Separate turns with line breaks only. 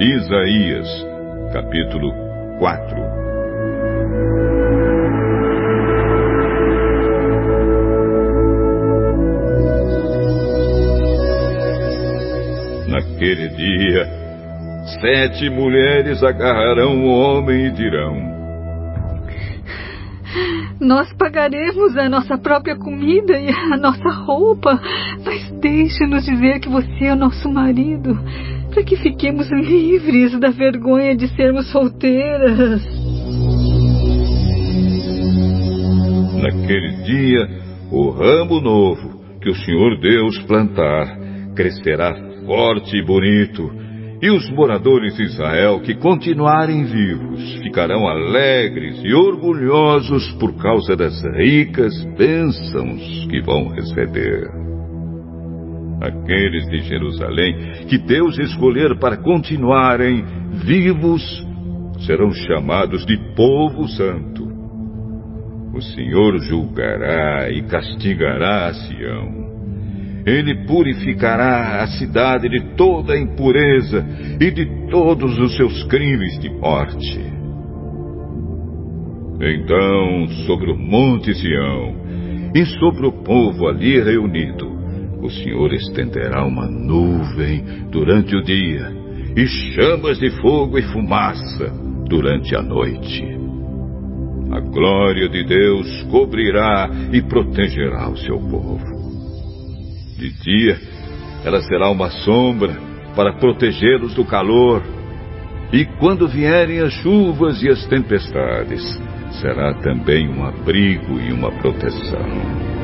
Isaías, capítulo 4 Naquele dia, sete mulheres agarrarão o homem e dirão:
Nós pagaremos a nossa própria comida e a nossa roupa, mas deixe-nos dizer que você é o nosso marido para que fiquemos livres da vergonha de sermos solteiras.
Naquele dia, o ramo novo que o Senhor Deus plantar crescerá forte e bonito, e os moradores de Israel que continuarem vivos ficarão alegres e orgulhosos por causa das ricas bênçãos que vão receber. Aqueles de Jerusalém que Deus escolher para continuarem vivos serão chamados de povo santo. O Senhor julgará e castigará a Sião. Ele purificará a cidade de toda a impureza e de todos os seus crimes de morte. Então, sobre o monte Sião e sobre o povo ali reunido, o Senhor estenderá uma nuvem durante o dia e chamas de fogo e fumaça durante a noite. A glória de Deus cobrirá e protegerá o seu povo. De dia, ela será uma sombra para protegê-los do calor, e quando vierem as chuvas e as tempestades, será também um abrigo e uma proteção.